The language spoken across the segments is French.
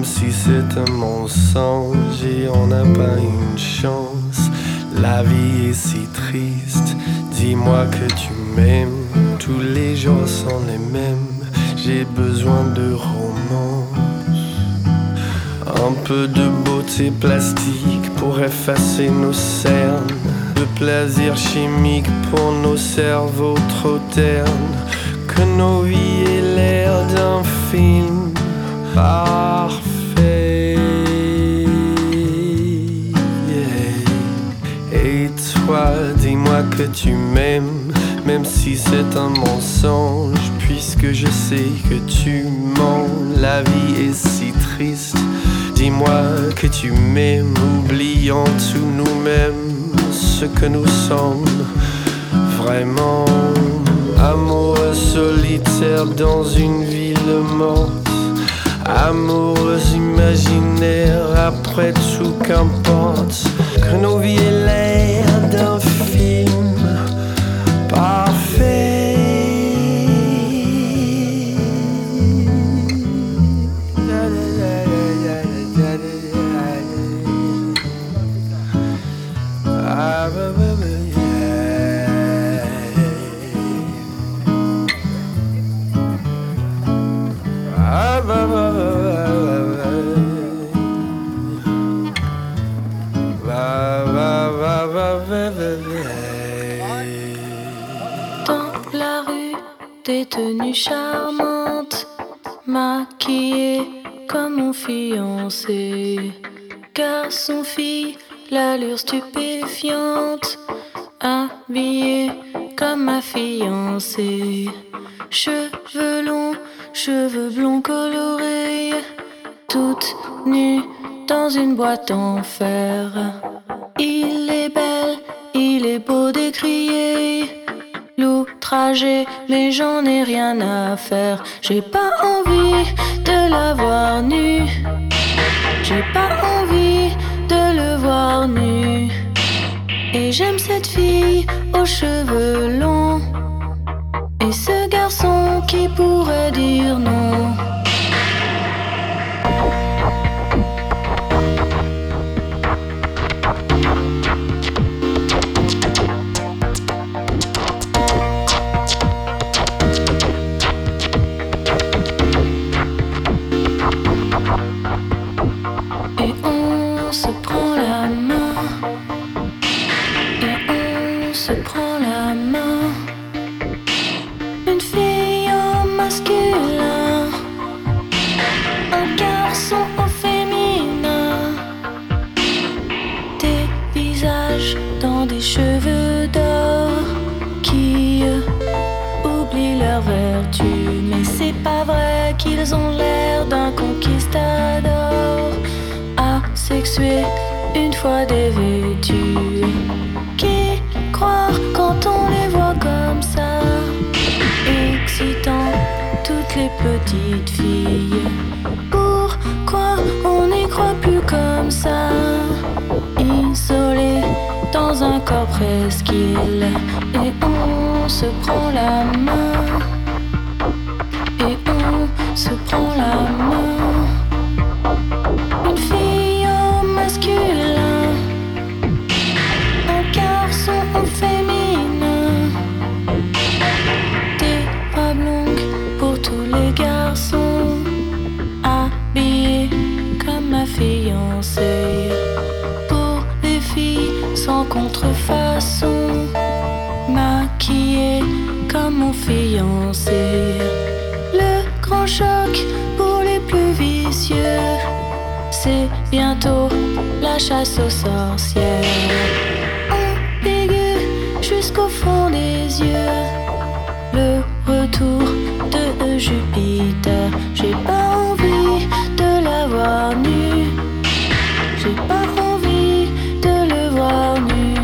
même si c'est un mensonge et on n'a pas une chance. La vie est si triste, dis-moi que tu m'aimes, tous les jours sont les mêmes, j'ai besoin de romance. Un peu de beauté plastique pour effacer nos cernes, de plaisir chimique pour nos cerveaux trop ternes que nos vies aient l'air d'un film parfait. Que tu m'aimes, même si c'est un mensonge, puisque je sais que tu mens. La vie est si triste. Dis-moi que tu m'aimes, oubliant tout nous-mêmes, ce que nous sommes vraiment. Amoureux solitaire dans une ville morte. Amoureuse imaginaire, après tout qu'importe. Que nos vies des tenues charmantes, maquillées comme mon fiancé. Garçon, fille, l'allure stupéfiante, habillée comme ma fiancée. Cheveux longs, cheveux blonds colorés, toute nue dans une boîte en fer. Mais j'en ai rien à faire. J'ai pas envie de la voir nue. J'ai pas envie de le voir nu. Et j'aime cette fille aux cheveux longs. Et ce garçon qui pourrait dire non. Les petites filles. Pourquoi on n'y croit plus comme ça, isolé dans un corps presqu'île, et on se prend la main. C'est bientôt la chasse aux sorcières. Ambigu jusqu'au fond des yeux. Le retour de Jupiter. J'ai pas envie de la voir nue. J'ai pas envie de le voir nu.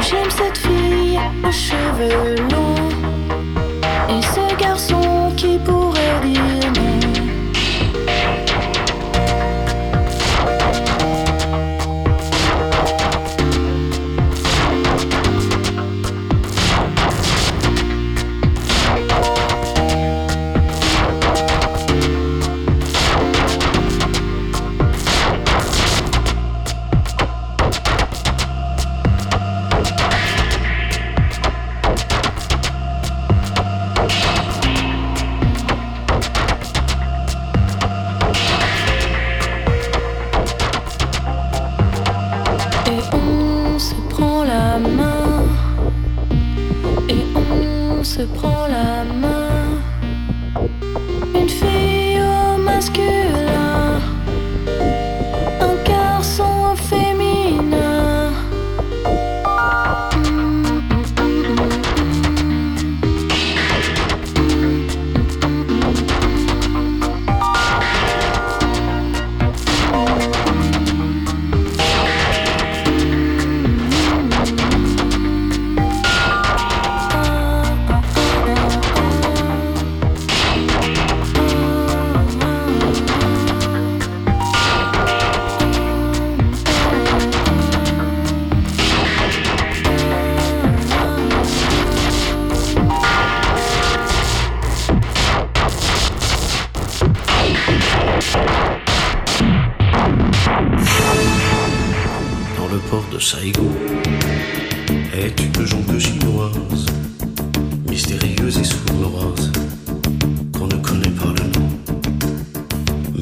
J'aime cette fille aux cheveux longs.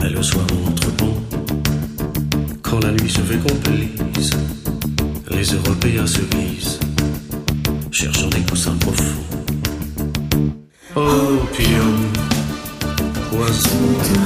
est le soir entre bons. Quand la nuit se fait complice, les Européens se glissent, cherchant des coussins profonds. Oh, Opium, poison.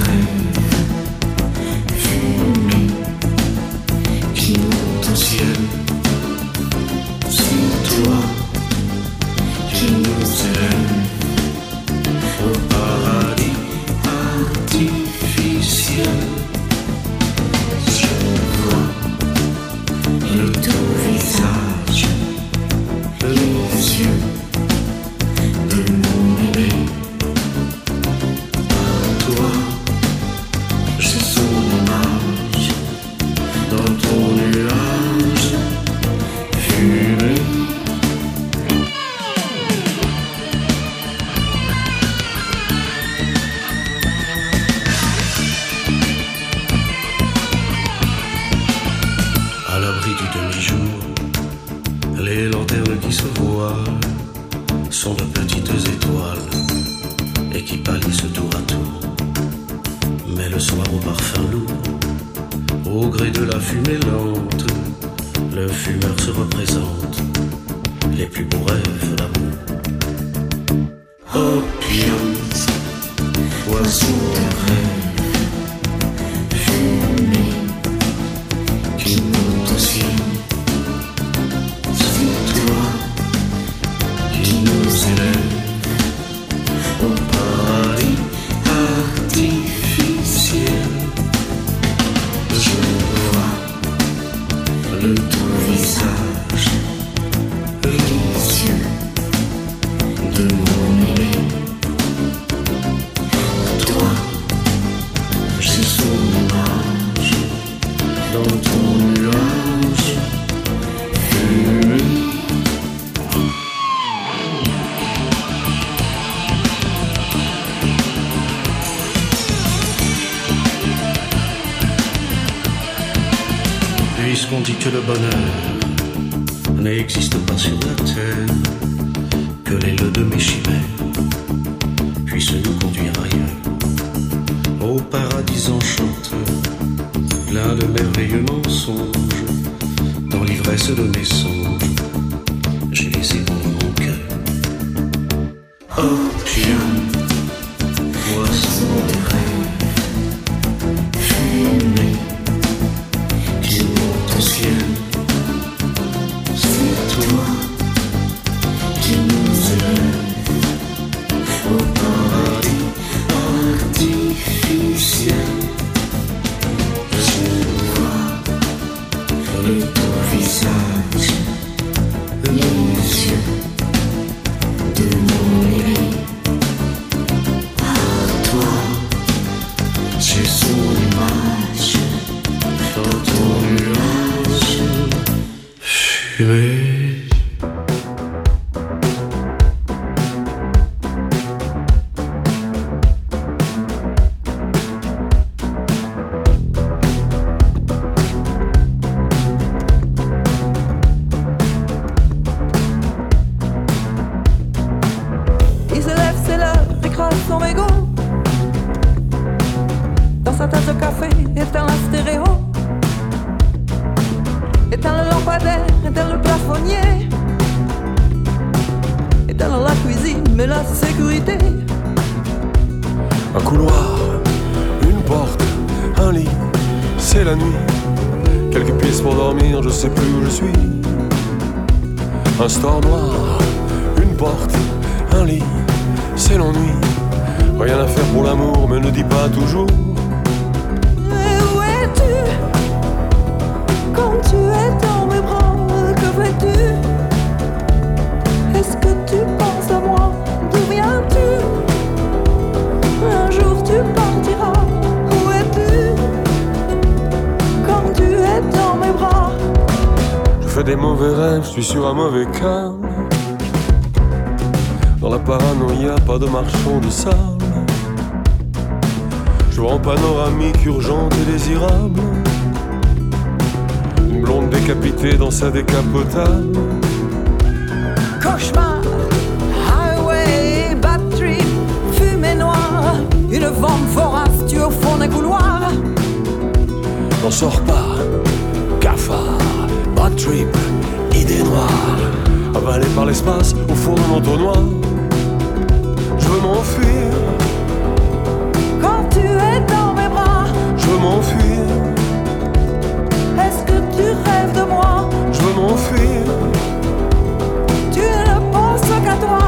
puisqu'on dit que le bonheur n'existe pas sur la terre, que les leux de mes chimères puissent nous conduire ailleurs, au paradis enchanté, plein de merveilleux mensonges, dans l'ivresse de mes songes, j'ai laissé mon cœur. Oh, tiens, poisson des mauvais rêves, je suis sur un mauvais cas. Dans la paranoïa, pas de marchand de sable. Je vois en panoramique urgente et désirable. Une blonde décapitée dans sa décapotable. Cauchemar, vente vorace, tu au fond des couloirs. N'en sors pas, cafard, bad trip, idée noire. Avalé par l'espace au fond d'un entonnoir. Je veux m'enfuir, Quand tu es dans mes bras, je veux m'enfuir, est-ce que tu rêves de moi? Je veux m'enfuir, Tu ne penses qu'à toi,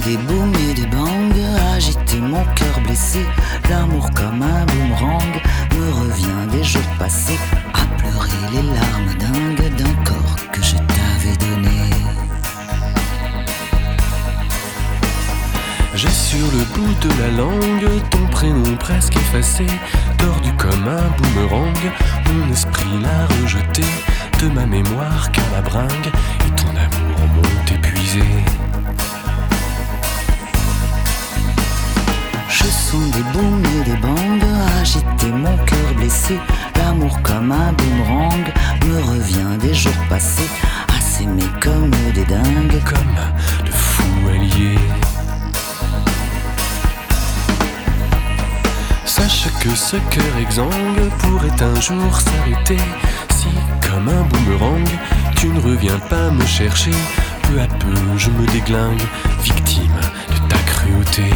Des booms et des bangs agiter mon cœur blessé. L'amour comme un boomerang me revient des jours passés à pleurer les larmes dingues d'un corps que je t'avais donné. J'ai sur le bout de la langue ton prénom presque effacé, tordu comme un boomerang. Mon esprit l'a rejeté de ma mémoire car la bringue et ton amour m'ont épuisé. Des booms et des bangs agiter mon cœur blessé. L'amour comme un boomerang me revient des jours passés à s'aimer comme des dingues. Comme de fous alliés. Sache que ce cœur exsangue pourrait un jour s'arrêter si, comme un boomerang, tu ne reviens pas me chercher. Peu à peu, je me déglingue, victime de ta cruauté.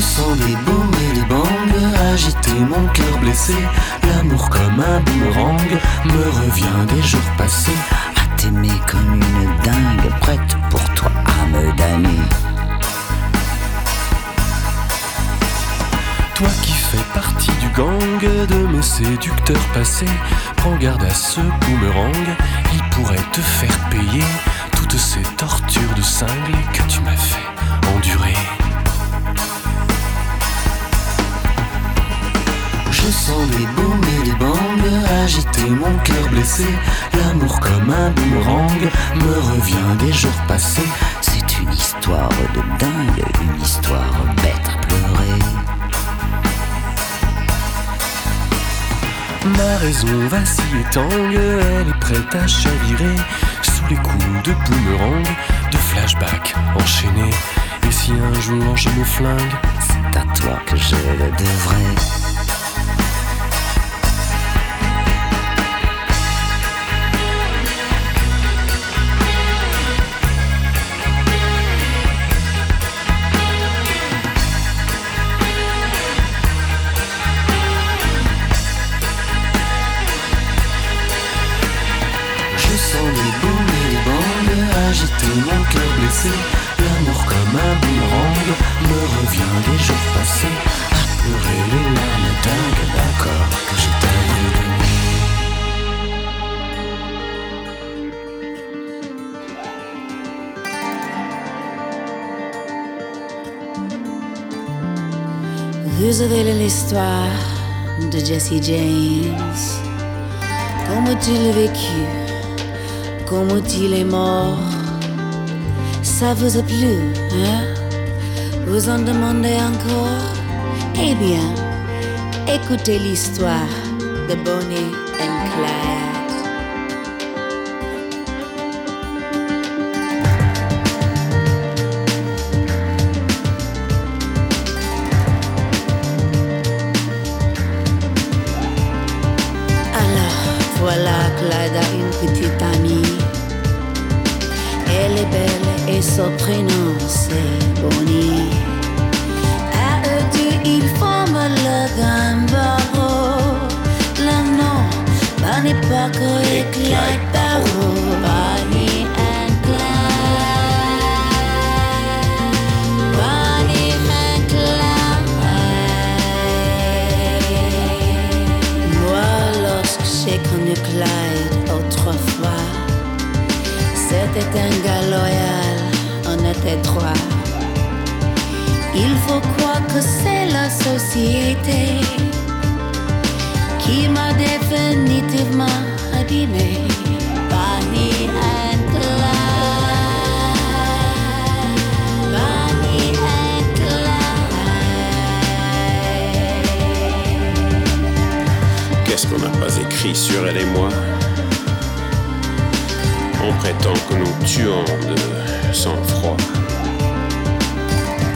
Je sens des et des bangs agiter mon cœur blessé. L'amour comme un boomerang me revient des jours passés à t'aimer comme une dingue prête pour toi à me damner. Toi qui fais partie du gang de mes séducteurs passés, prends garde à ce boomerang, il pourrait te faire payer toutes ces tortures de cinglé que tu m'as fait endurer. Je sens des booms et des bangs agiter mon cœur blessé. L'amour comme un boomerang me revient des jours passés. C'est une histoire de dingue, une histoire bête à pleurer. Ma raison vacille et tangue, elle est prête à chavirer sous les coups de boomerang, de flashback enchaînés. Et si un jour je me flingue, C'est à toi que je le devrais. L'histoire de Jesse James. Comment il a vécu? Comment il est mort? Ça vous a plu, hein? Vous en demandez encore? Eh bien, écoutez l'histoire de Bonnie and Clyde. Qu'on n'a pas écrit sur elle et moi On prétend que nous tuons de sang-froid.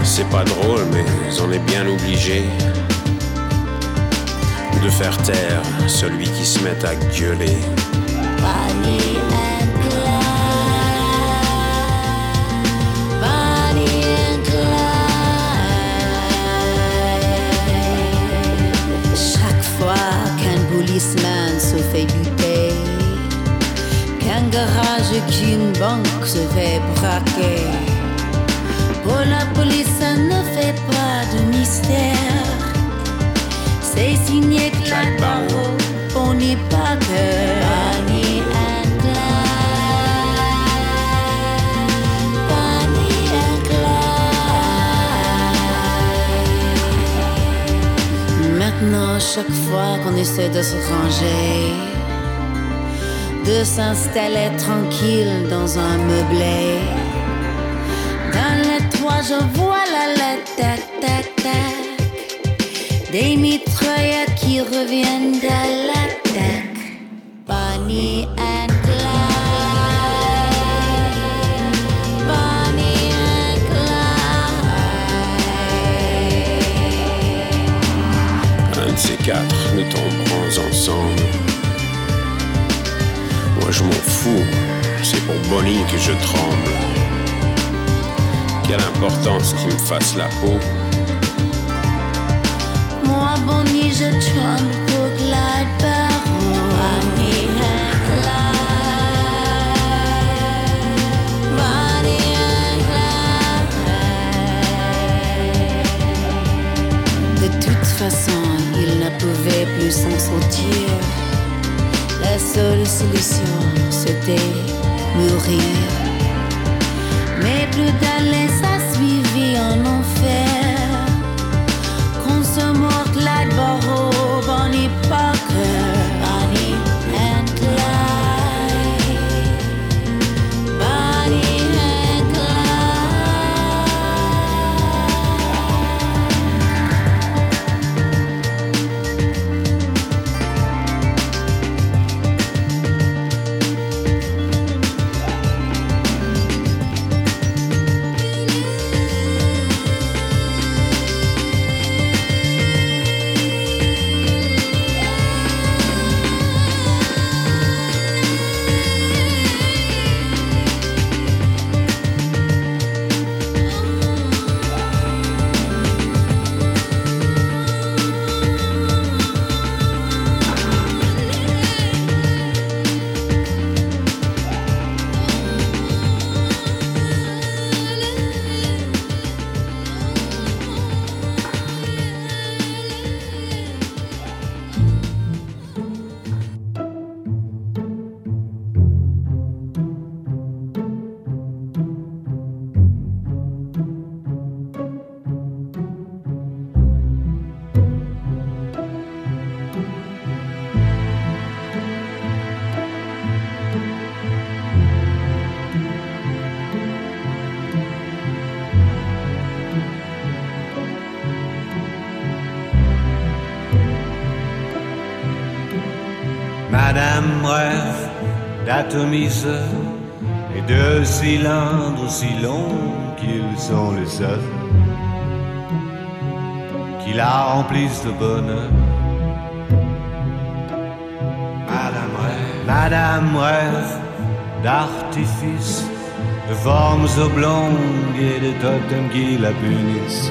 C'est pas drôle, mais on est bien obligé de faire taire celui qui se met à gueuler. Fait qu'un garage qu'une banque se fait braquer. Pour la police, ça ne fait pas de mystère. C'est signé Barrow, on n'y pas que Maintenant, chaque fois qu'on essaie de se ranger, de s'installer tranquille dans un meublé. Dans le toit, je vois la lettre, tac, tac, tac. Des mitraillettes qui reviennent de l'attaque. Bonnie and quatre, nous tomberons ensemble. Moi je m'en fous, c'est pour Bonnie que je tremble. Quelle importance qu'il me fasse la peau. Moi, Bonnie, je tremble pour Clyde. De toute façon, pouvait plus s'en sortir. La seule solution, c'était mourir. Mais plus d'aller, et de cylindres si longs qu'ils sont les seuls qui la remplissent de bonheur. Madame rêve, Madame rêve d'artifices, de formes oblongues et de totems qui la punissent.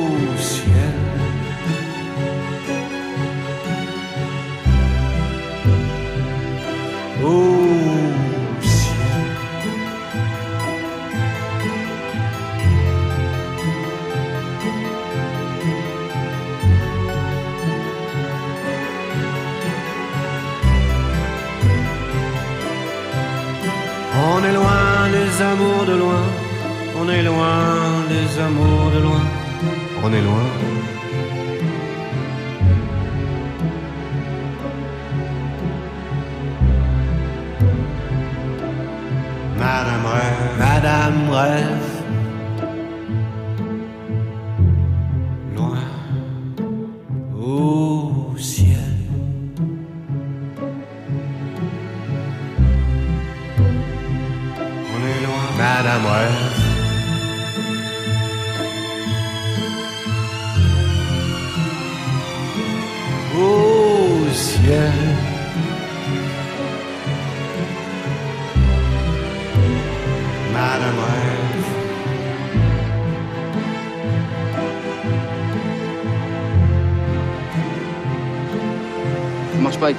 des amours de loin, on est loin des amours de loin, on est loin. Madame rêve, Madame rêve.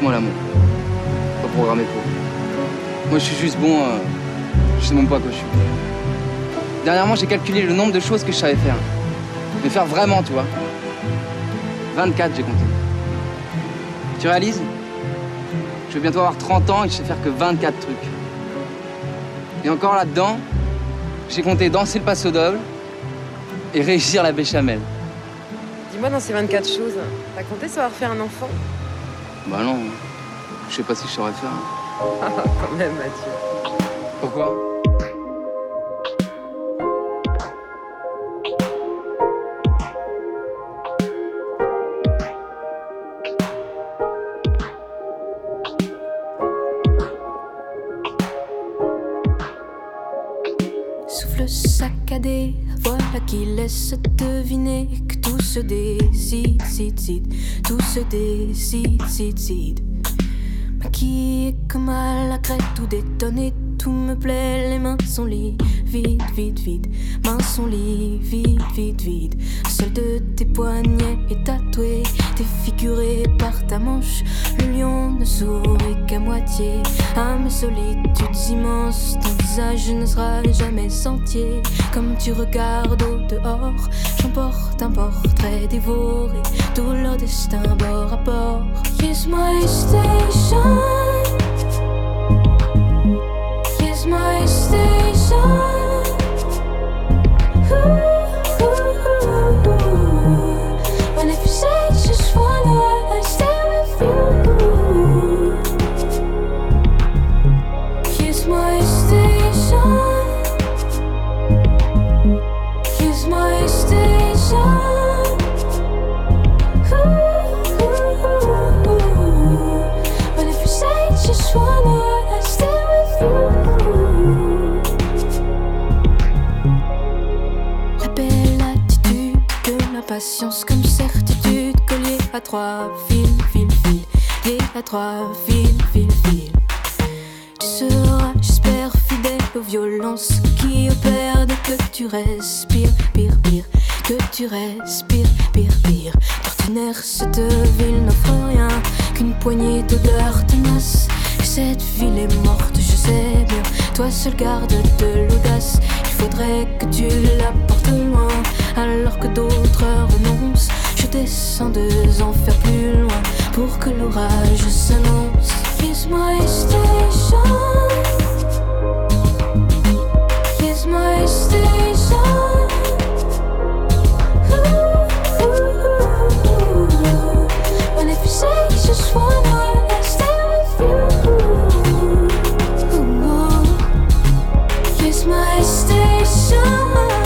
Moi l'amour. Pas programmé pour. Moi je suis juste bon. euh, je sais même pas quoi je suis. Dernièrement j'ai calculé le nombre de choses que je savais faire. Mais faire vraiment, tu vois. 24 j'ai compté. Tu réalises? Je vais bientôt avoir 30 ans et je sais faire que 24 trucs. Et encore là-dedans, j'ai compté danser le passo doble et réussir la béchamel. Dis-moi, dans ces 24 choses, t'as compté savoir faire un enfant? Bah non, je sais pas si je saurais faire. Quand même, Mathieu. Pourquoi? Souffle saccadé, voilà qui laisse tout se décide, cide, cide, tout se décide, cide, cide. Maquillé comme à la crête, tout détonné, tout me plaît, les mains sont liées, vide, vide, vide. Main son lit, vide, vide, vide. Seul de tes poignets est tatoué, par ta manche. Le lion ne sourit qu'à moitié. À mes solitudes immenses, ton visage ne sera jamais entier. Comme tu regardes au dehors, j'emporte un portrait dévoré. Tout leur destin bord à bord. Kiss my station. Comme certitude colliée à trois fils, fil, fil, liée à trois fils, fil, fil. Tu seras, j'espère, fidèle aux violences qui opèrent que tu respires, pire, pire, que tu respires, pire, pire. D'ordinaire, cette ville n'offre rien qu'une poignée d'odeurs tenaces. Et cette ville est morte, je sais bien. Toi seul garde de l'audace. Faudrait que tu la portes loin, alors que d'autres renoncent. Je descends deux enfers plus loin pour que l'orage s'annonce. Kiss my station. Kiss my station. And if you say just wanna, I stay with you. My station.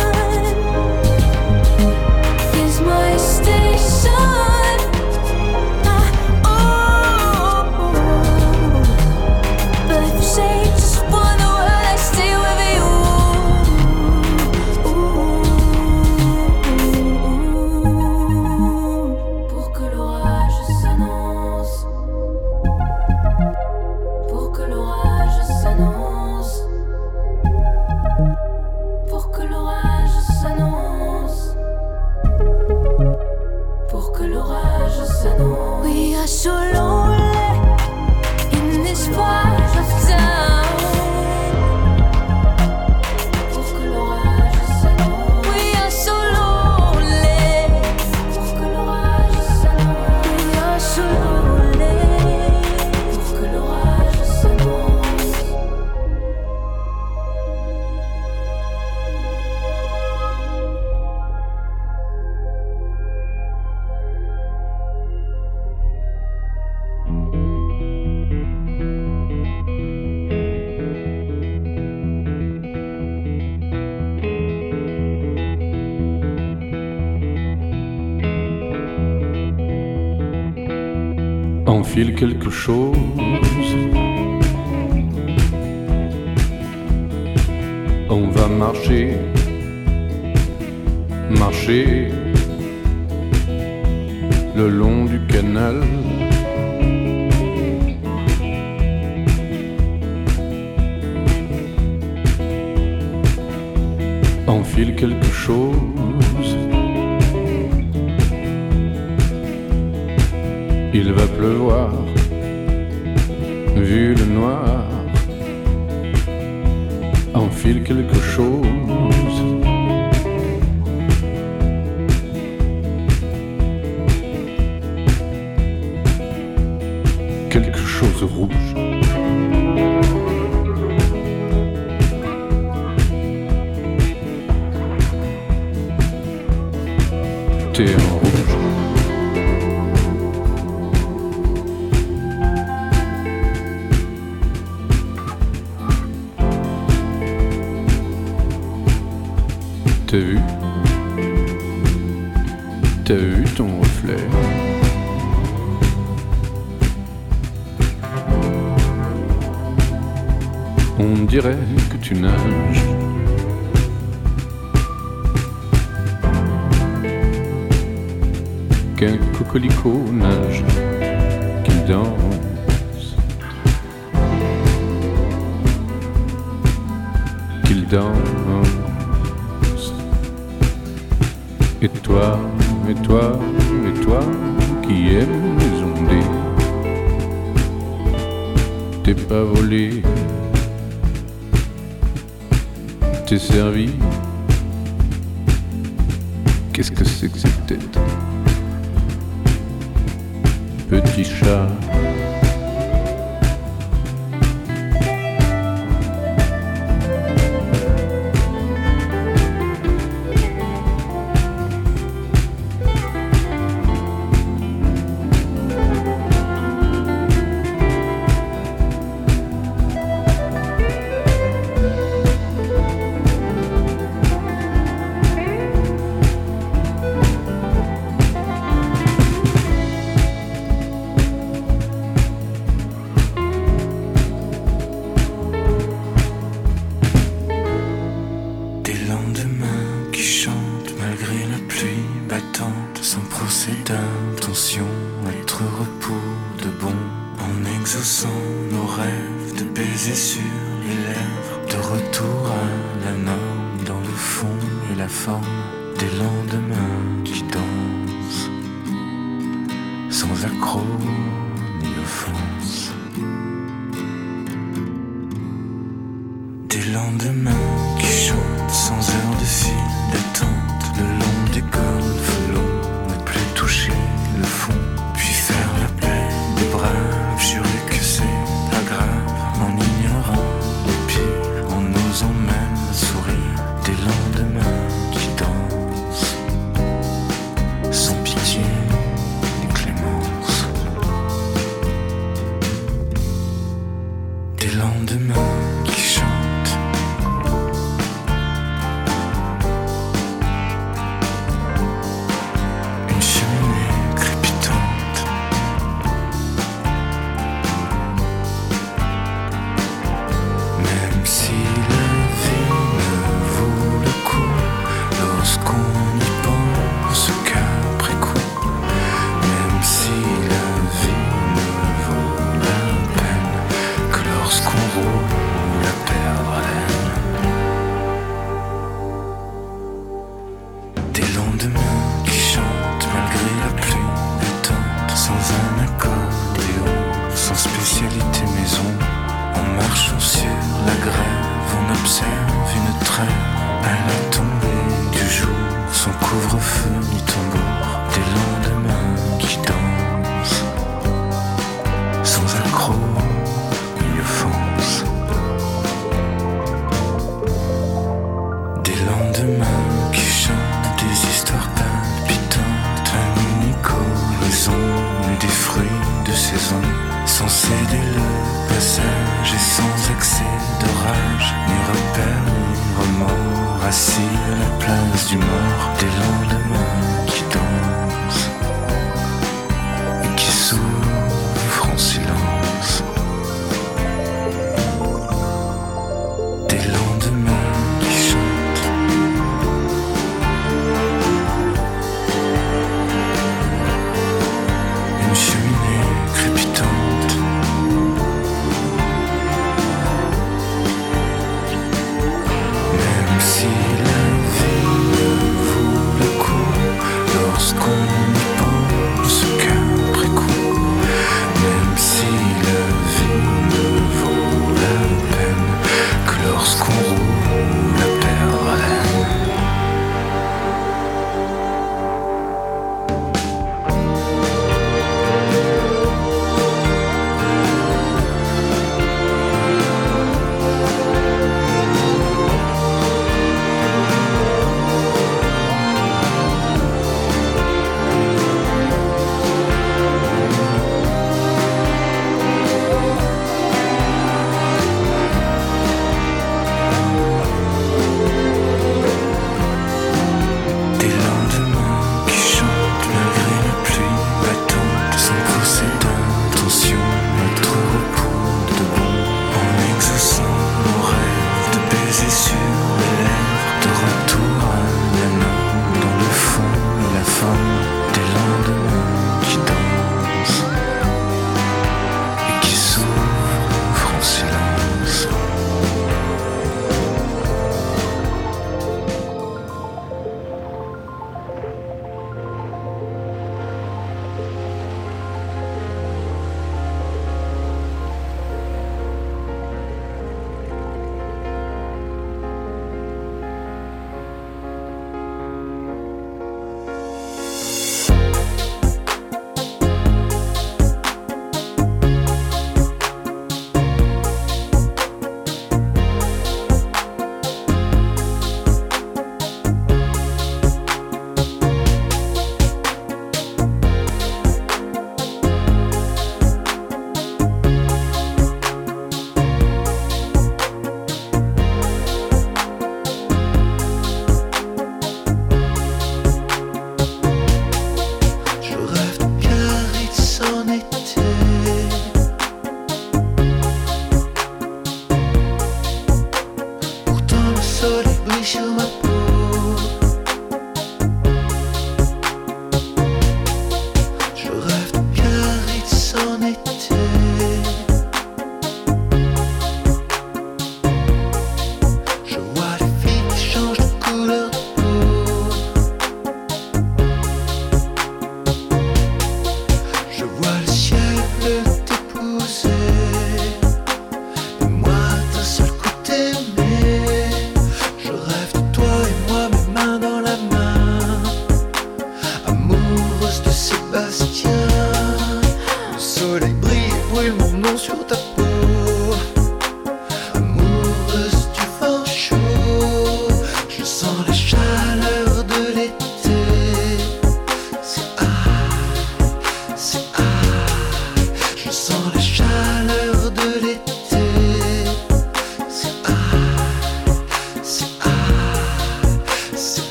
Quelque chose. t'as eu ton reflet. On dirait que tu nages. Qu'un cocolico nage, qu'il danse, qu'il danse. Et toi, et toi, et toi, qui aimes les ondées, t'es pas volé, t'es servi. Qu'est-ce que c'est que cette tête? Petit chat.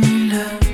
Love.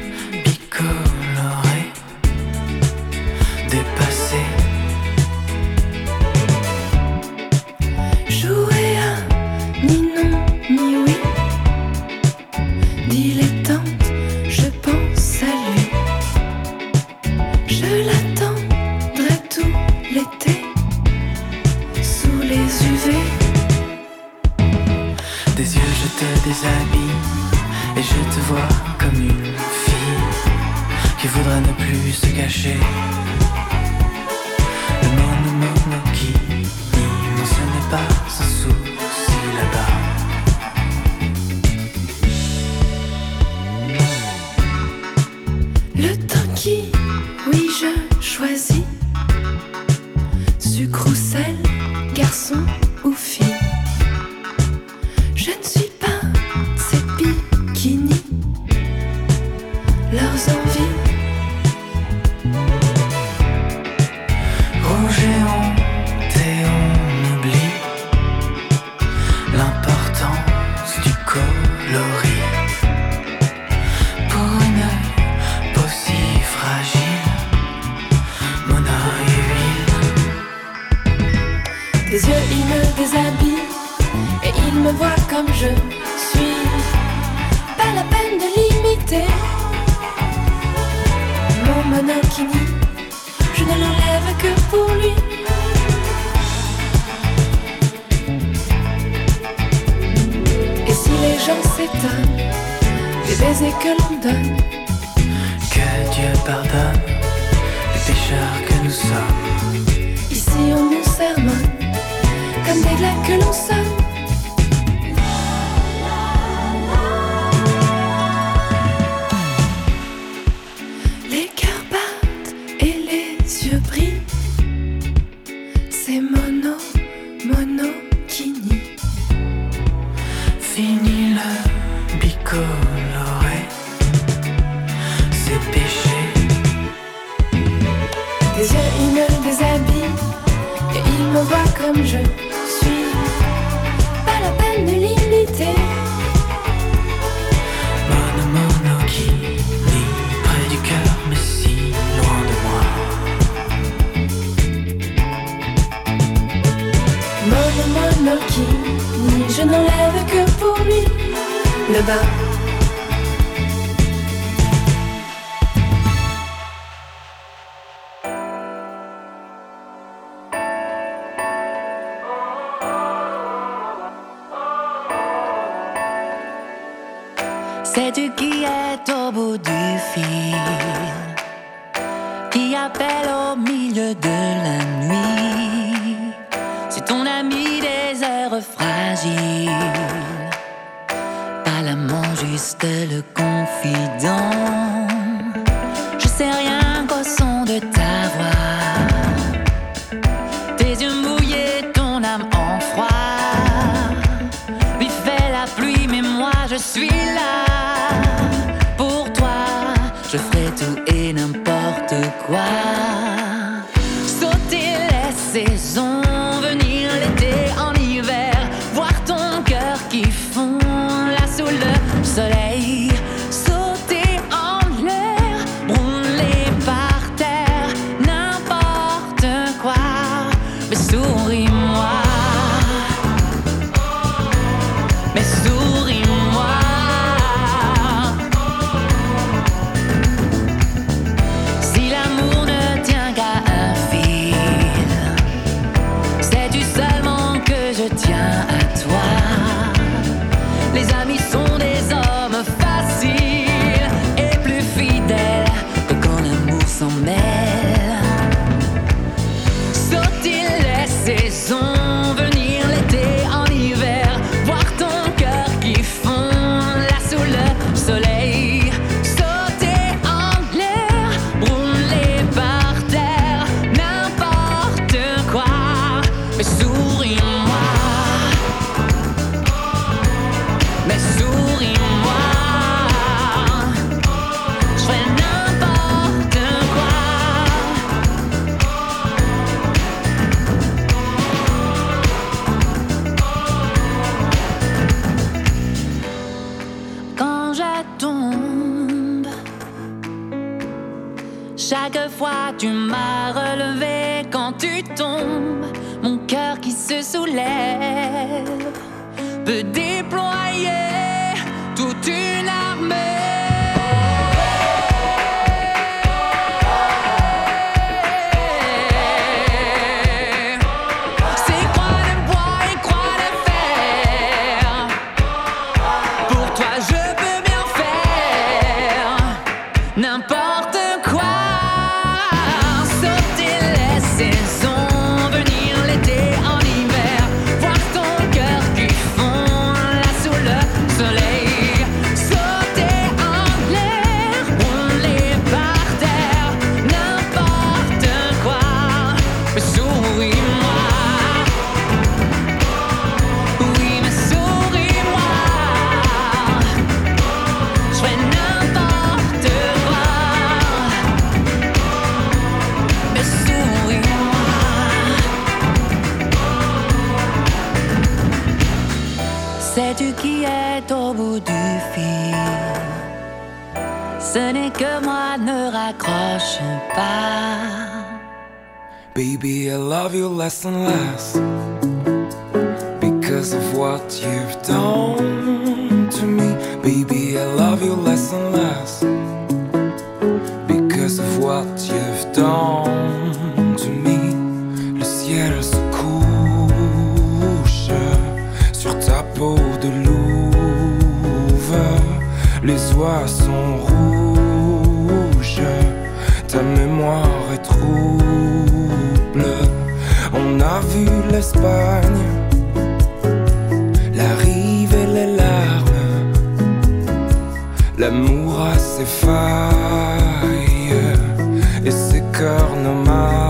décolorer ses péchés. Des yeux, il me déshabille et il me voit comme je 다. de louve, les oies sont rouges, ta mémoire est trouble. On a vu l'Espagne, la rive et les larmes, l'amour a ses failles et ses cœurs nomades.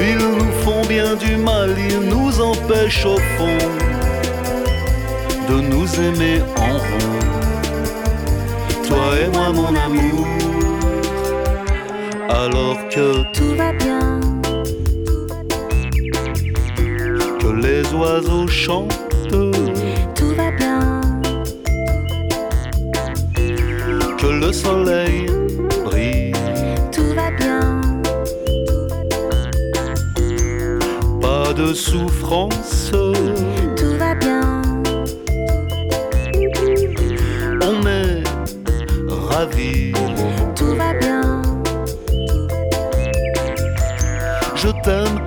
Ils nous font bien du mal, ils nous empêchent au fond de nous aimer en rond. Toi et moi, mon amour, alors que Tout va bien, que les oiseaux chantent, tout va bien, que le soleil de souffrance. tout va bien, On est ravis, tout va bien, je t'aime,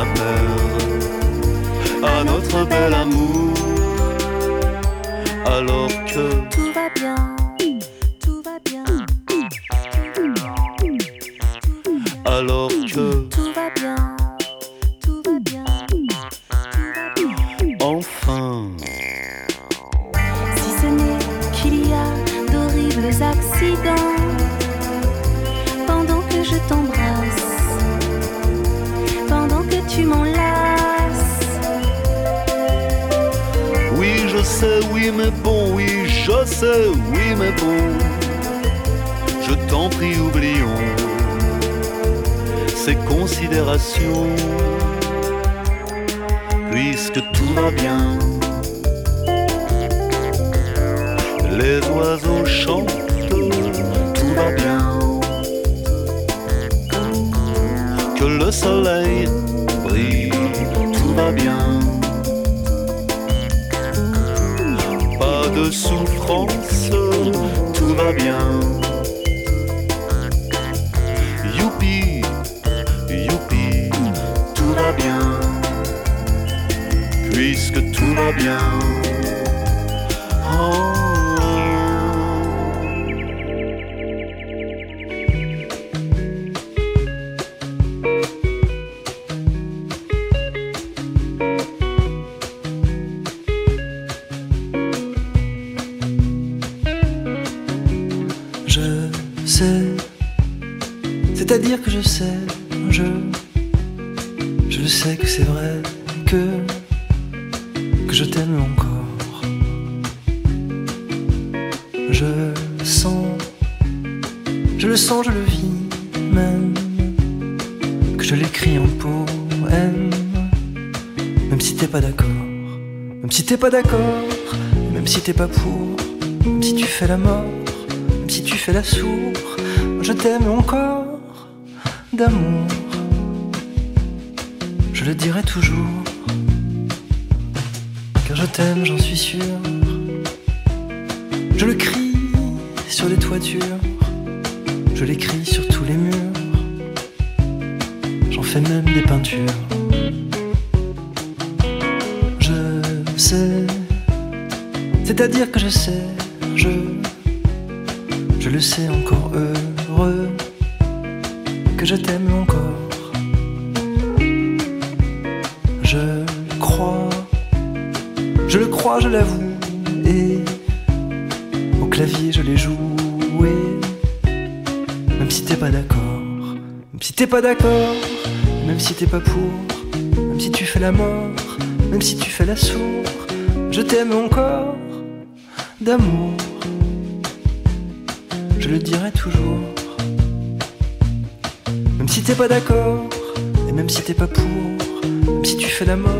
amer à notre bel amour, le soleil brille, tout va bien. Pas de souffrance, tout va bien. Youpi, youpi, tout va bien. Puisque tout va bien. Pas d'accord, même si t'es pas pour, même si tu fais la mort même si tu fais la sourde, je t'aime encore d'amour. Je le dirai toujours, car je t'aime, j'en suis sûr. Je le crie sur les toitures, je l'écris sur tous les murs. J'en fais même des peintures. C'est-à-dire que je sais, je, je le sais encore heureux, que je t'aime encore. Je crois, je le crois, je l'avoue, et au clavier je l'ai joué, même si t'es pas d'accord, même si t'es pas d'accord, même si t'es pas pour, même si tu fais la mort, même si tu fais la sourde, je t'aime encore d'amour. Je le dirai toujours. Même si t'es pas d'accord, et même si t'es pas pour, même si tu fais la mort,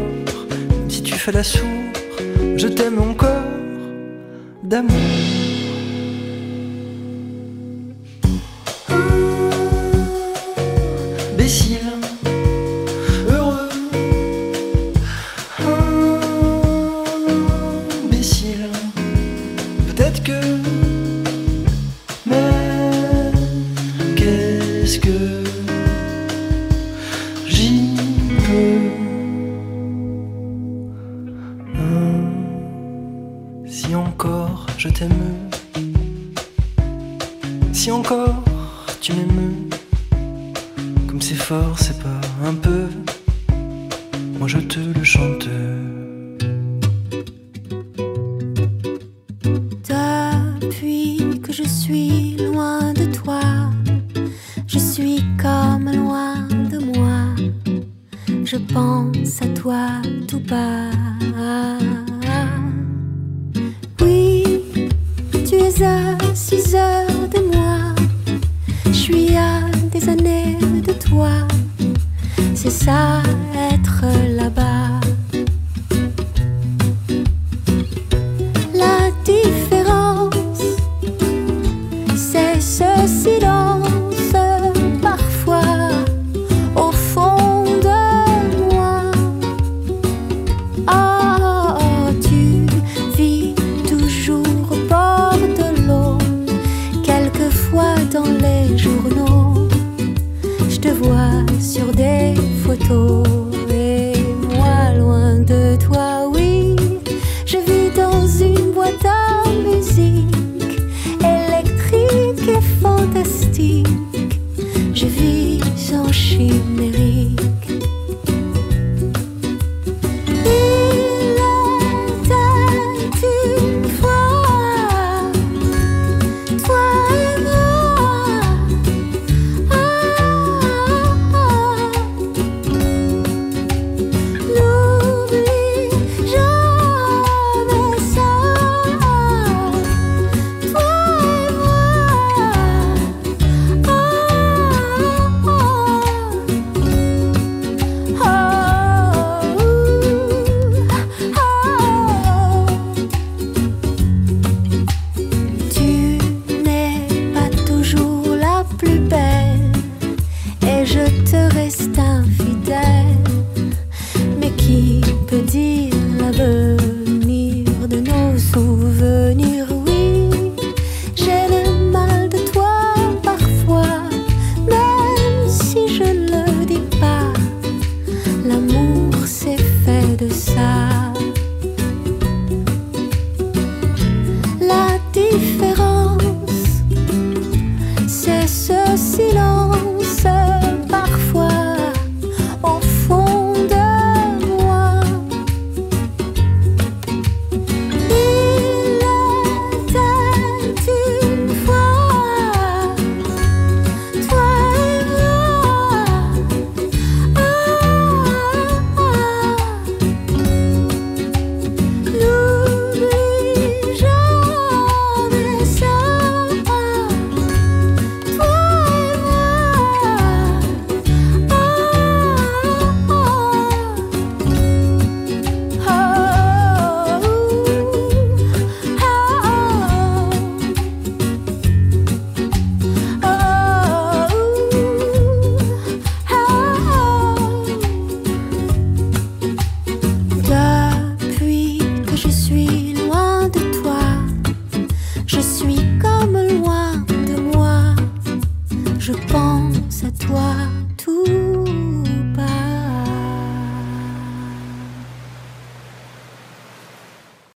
même si tu fais la sourde, je t'aime encore d'amour.